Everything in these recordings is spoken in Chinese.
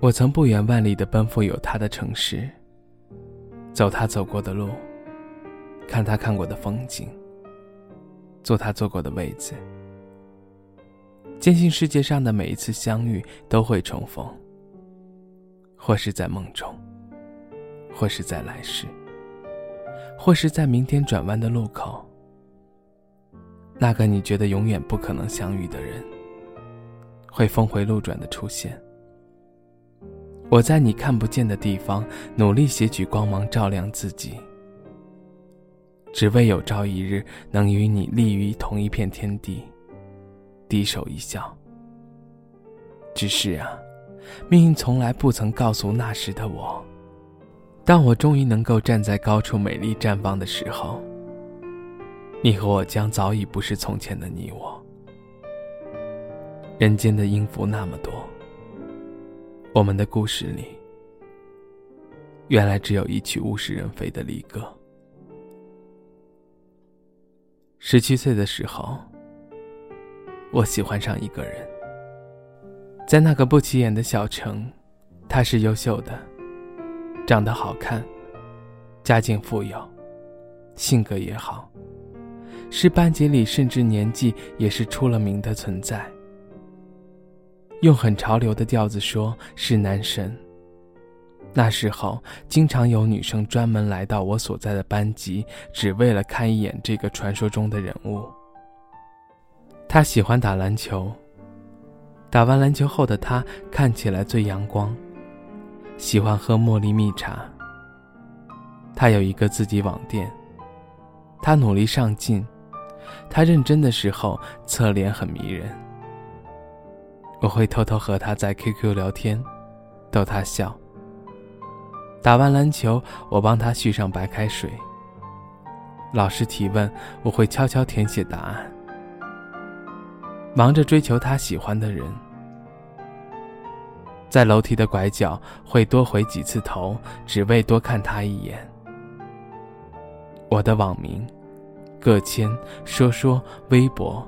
我曾不远万里的奔赴有他的城市，走他走过的路，看他看过的风景，坐他坐过的位子，坚信世界上的每一次相遇都会重逢，或是在梦中，或是在来世，或是在明天转弯的路口，那个你觉得永远不可能相遇的人，会峰回路转的出现。我在你看不见的地方努力撷取光芒，照亮自己，只为有朝一日能与你立于同一片天地，低首一笑。只是啊，命运从来不曾告诉那时的我，当我终于能够站在高处美丽绽放的时候，你和我将早已不是从前的你我。人间的音符那么多。我们的故事里，原来只有一曲物是人非的离歌。十七岁的时候，我喜欢上一个人，在那个不起眼的小城，他是优秀的，长得好看，家境富有，性格也好，是班级里甚至年纪也是出了名的存在。用很潮流的调子说，是男神。那时候，经常有女生专门来到我所在的班级，只为了看一眼这个传说中的人物。他喜欢打篮球，打完篮球后的他看起来最阳光，喜欢喝茉莉蜜茶。他有一个自己网店，他努力上进，他认真的时候侧脸很迷人。我会偷偷和他在 QQ 聊天，逗他笑。打完篮球，我帮他续上白开水。老师提问，我会悄悄填写答案。忙着追求他喜欢的人，在楼梯的拐角会多回几次头，只为多看他一眼。我的网名、个签、说说、微博，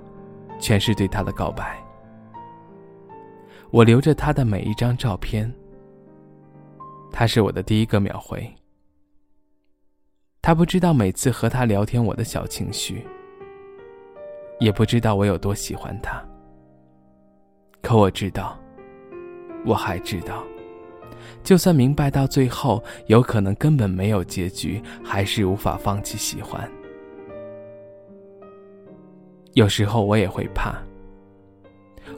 全是对他的告白。我留着他的每一张照片。他是我的第一个秒回。他不知道每次和他聊天我的小情绪，也不知道我有多喜欢他。可我知道，我还知道，就算明白到最后有可能根本没有结局，还是无法放弃喜欢。有时候我也会怕。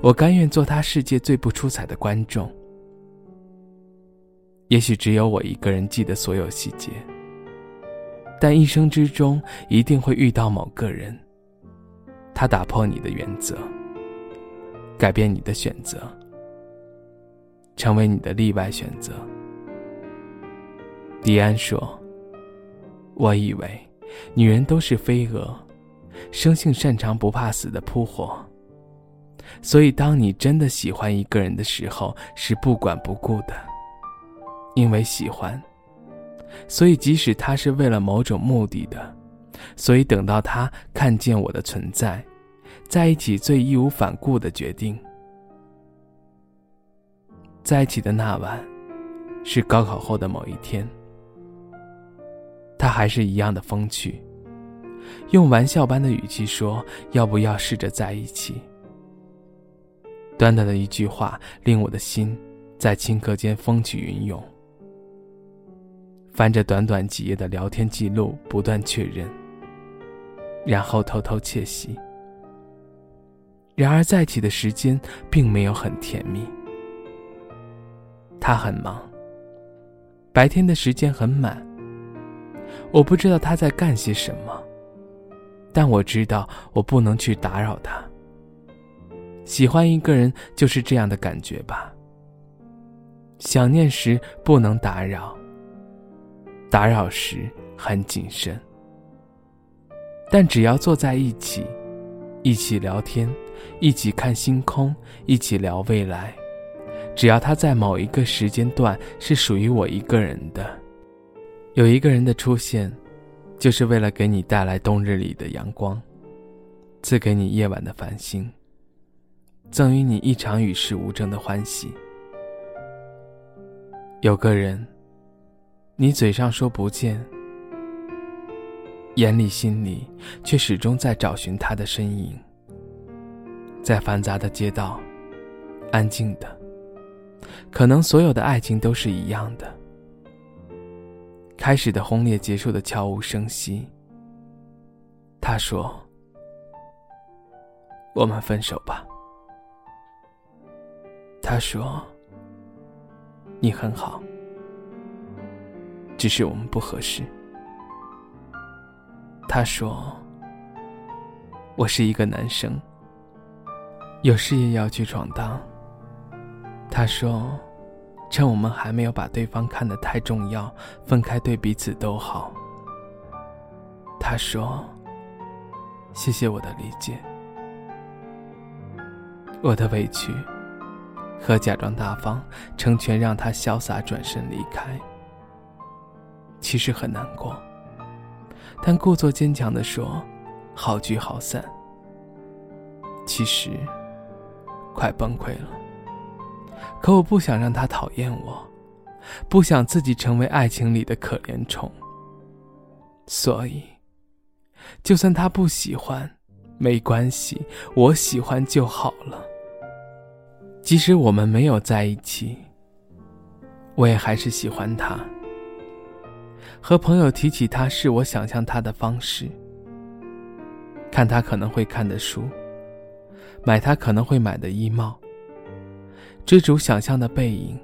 我甘愿做他世界最不出彩的观众。也许只有我一个人记得所有细节，但一生之中一定会遇到某个人，他打破你的原则，改变你的选择，成为你的例外选择。迪安说：“我以为女人都是飞蛾，生性擅长不怕死的扑火。”所以，当你真的喜欢一个人的时候，是不管不顾的，因为喜欢。所以，即使他是为了某种目的的，所以等到他看见我的存在，在一起最义无反顾的决定。在一起的那晚，是高考后的某一天，他还是一样的风趣，用玩笑般的语气说：“要不要试着在一起？”短短的一句话，令我的心在顷刻间风起云涌。翻着短短几页的聊天记录，不断确认，然后偷偷窃喜。然而在一起的时间并没有很甜蜜。他很忙，白天的时间很满。我不知道他在干些什么，但我知道我不能去打扰他。喜欢一个人就是这样的感觉吧。想念时不能打扰，打扰时很谨慎。但只要坐在一起，一起聊天，一起看星空，一起聊未来，只要他在某一个时间段是属于我一个人的，有一个人的出现，就是为了给你带来冬日里的阳光，赐给你夜晚的繁星。赠予你一场与世无争的欢喜。有个人，你嘴上说不见，眼里心里却始终在找寻他的身影。在繁杂的街道，安静的，可能所有的爱情都是一样的。开始的轰烈，结束的悄无声息。他说：“我们分手吧。”他说。你很好，只是我们不合适。他说：“我是一个男生，有事业要去闯荡。”他说：“趁我们还没有把对方看得太重要，分开对彼此都好。”他说：“谢谢我的理解，我的委屈。”和假装大方，成全让他潇洒转身离开。其实很难过，但故作坚强的说：“好聚好散。”其实快崩溃了。可我不想让他讨厌我，不想自己成为爱情里的可怜虫。所以，就算他不喜欢，没关系，我喜欢就好了。即使我们没有在一起，我也还是喜欢他。和朋友提起他，是我想象他的方式。看他可能会看的书，买他可能会买的衣帽，追逐想象的背影，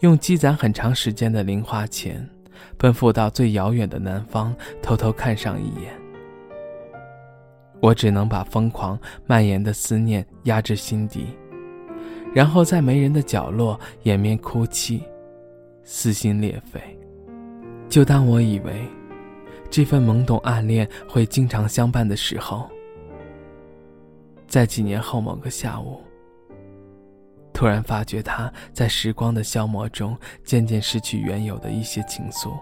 用积攒很长时间的零花钱，奔赴到最遥远的南方，偷偷看上一眼。我只能把疯狂蔓延的思念压至心底。然后在没人的角落掩面哭泣，撕心裂肺。就当我以为这份懵懂暗恋会经常相伴的时候，在几年后某个下午，突然发觉他在时光的消磨中渐渐失去原有的一些情愫，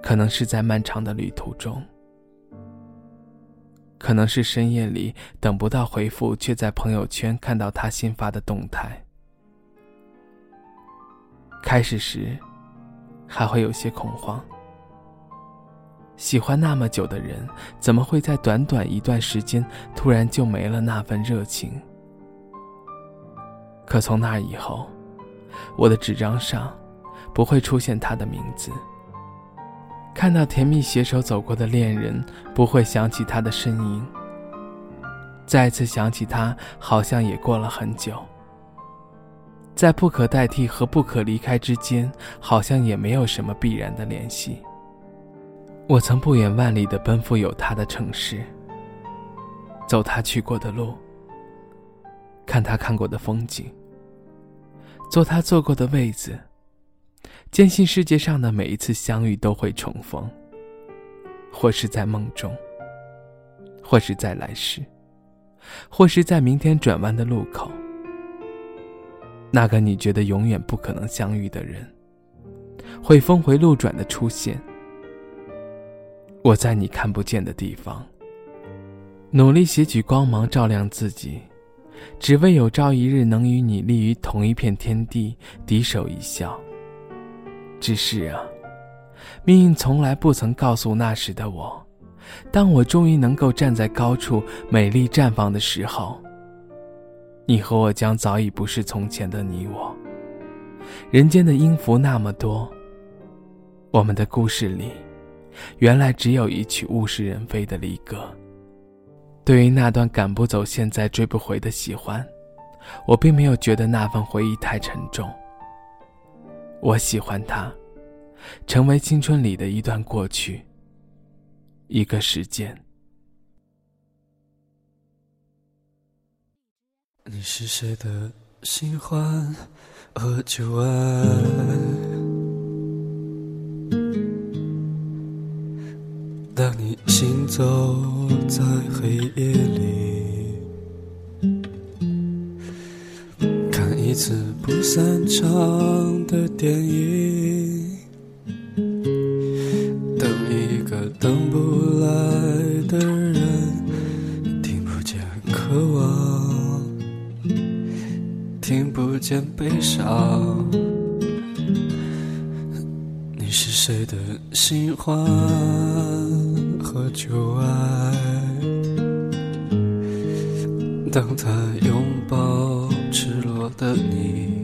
可能是在漫长的旅途中。可能是深夜里等不到回复，却在朋友圈看到他新发的动态。开始时，还会有些恐慌。喜欢那么久的人，怎么会在短短一段时间突然就没了那份热情？可从那以后，我的纸张上不会出现他的名字。看到甜蜜携手走过的恋人，不会想起他的身影。再次想起他，好像也过了很久。在不可代替和不可离开之间，好像也没有什么必然的联系。我曾不远万里的奔赴有他的城市，走他去过的路，看他看过的风景，坐他坐过的位子。坚信世界上的每一次相遇都会重逢，或是在梦中，或是在来世，或是在明天转弯的路口。那个你觉得永远不可能相遇的人，会峰回路转的出现。我在你看不见的地方，努力携取光芒照亮自己，只为有朝一日能与你立于同一片天地，低首一笑。只是啊，命运从来不曾告诉那时的我，当我终于能够站在高处，美丽绽放的时候，你和我将早已不是从前的你我。人间的音符那么多，我们的故事里，原来只有一曲物是人非的离歌。对于那段赶不走、现在追不回的喜欢，我并没有觉得那份回忆太沉重。我喜欢他，成为青春里的一段过去，一个时间。你是谁的新欢和旧爱？当你行走在黑夜里。看一次不散场的电影，等一个等不来的人，听不见渴望，听不见。悲伤。你是谁的新欢和旧爱？当他拥抱赤裸的你，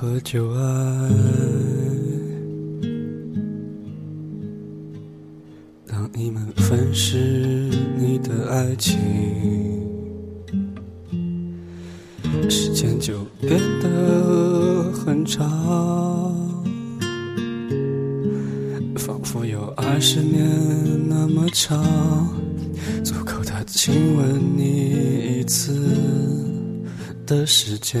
和旧爱，当你们分尸你的爱情，时间就变得很长，仿佛有二十年那么长，足够他亲吻你一次。的时间，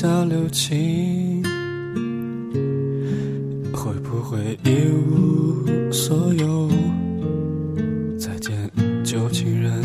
下留情，会不会一无所有？再见，旧情人，